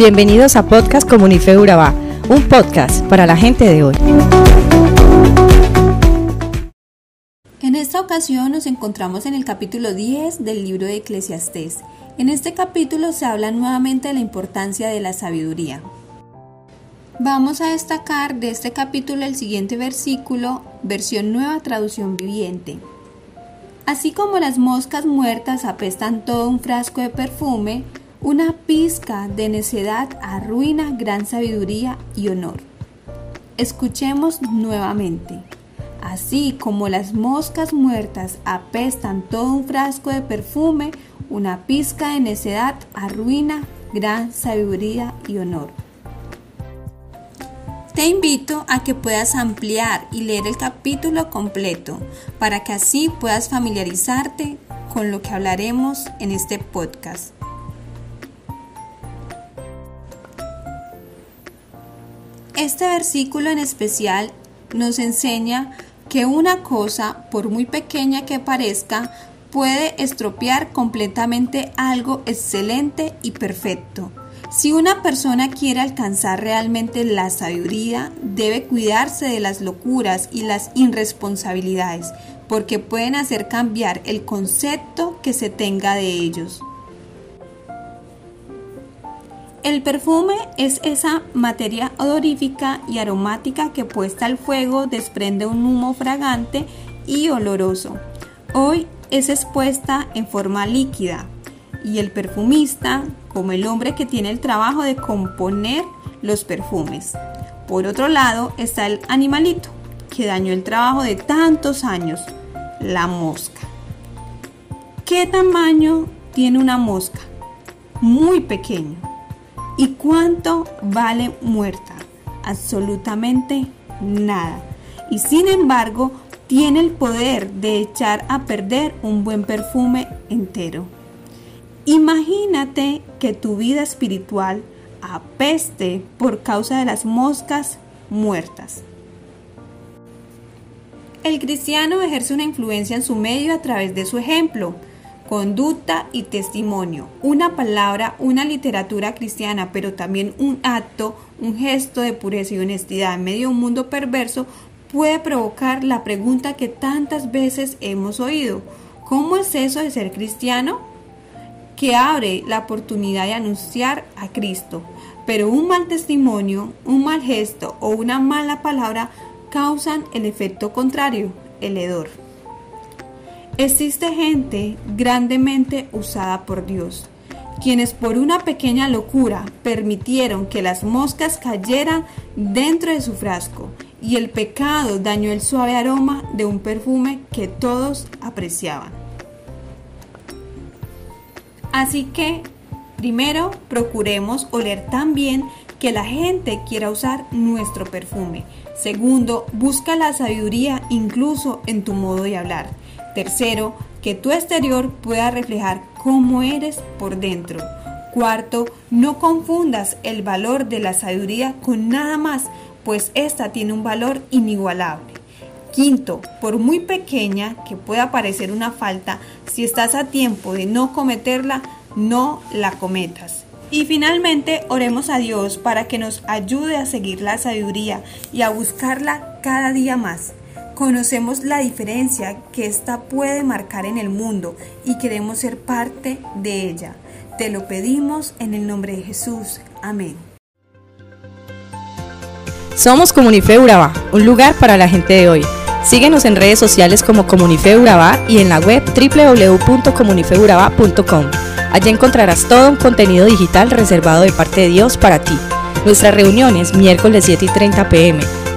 Bienvenidos a Podcast Comunife Urabá, un podcast para la gente de hoy. En esta ocasión nos encontramos en el capítulo 10 del libro de Eclesiastés. En este capítulo se habla nuevamente de la importancia de la sabiduría. Vamos a destacar de este capítulo el siguiente versículo, versión nueva traducción viviente. Así como las moscas muertas apestan todo un frasco de perfume, una pizca de necedad arruina gran sabiduría y honor. Escuchemos nuevamente. Así como las moscas muertas apestan todo un frasco de perfume, una pizca de necedad arruina gran sabiduría y honor. Te invito a que puedas ampliar y leer el capítulo completo para que así puedas familiarizarte con lo que hablaremos en este podcast. Este versículo en especial nos enseña que una cosa, por muy pequeña que parezca, puede estropear completamente algo excelente y perfecto. Si una persona quiere alcanzar realmente la sabiduría, debe cuidarse de las locuras y las irresponsabilidades, porque pueden hacer cambiar el concepto que se tenga de ellos. El perfume es esa materia odorífica y aromática que puesta al fuego desprende un humo fragante y oloroso. Hoy es expuesta en forma líquida, y el perfumista como el hombre que tiene el trabajo de componer los perfumes. Por otro lado está el animalito que dañó el trabajo de tantos años, la mosca. ¿Qué tamaño tiene una mosca? Muy pequeño. ¿Y cuánto vale muerta? Absolutamente nada. Y sin embargo, tiene el poder de echar a perder un buen perfume entero. Imagínate que tu vida espiritual apeste por causa de las moscas muertas. El cristiano ejerce una influencia en su medio a través de su ejemplo, conducta y testimonio. Una palabra, una literatura cristiana, pero también un acto, un gesto de pureza y honestidad en medio de un mundo perverso puede provocar la pregunta que tantas veces hemos oído. ¿Cómo es eso de ser cristiano? que abre la oportunidad de anunciar a Cristo, pero un mal testimonio, un mal gesto o una mala palabra causan el efecto contrario, el hedor. Existe gente grandemente usada por Dios, quienes por una pequeña locura permitieron que las moscas cayeran dentro de su frasco y el pecado dañó el suave aroma de un perfume que todos apreciaban. Así que, primero, procuremos oler tan bien que la gente quiera usar nuestro perfume. Segundo, busca la sabiduría incluso en tu modo de hablar. Tercero, que tu exterior pueda reflejar cómo eres por dentro. Cuarto, no confundas el valor de la sabiduría con nada más, pues esta tiene un valor inigualable. Quinto, por muy pequeña que pueda parecer una falta, si estás a tiempo de no cometerla, no la cometas. Y finalmente, oremos a Dios para que nos ayude a seguir la sabiduría y a buscarla cada día más. Conocemos la diferencia que ésta puede marcar en el mundo y queremos ser parte de ella. Te lo pedimos en el nombre de Jesús. Amén. Somos Comunife Urabá, un lugar para la gente de hoy. Síguenos en redes sociales como Comunife Urabá y en la web www.comunifeurabá.com. Allí encontrarás todo un contenido digital reservado de parte de Dios para ti. Nuestras reuniones miércoles 7 y 30 pm,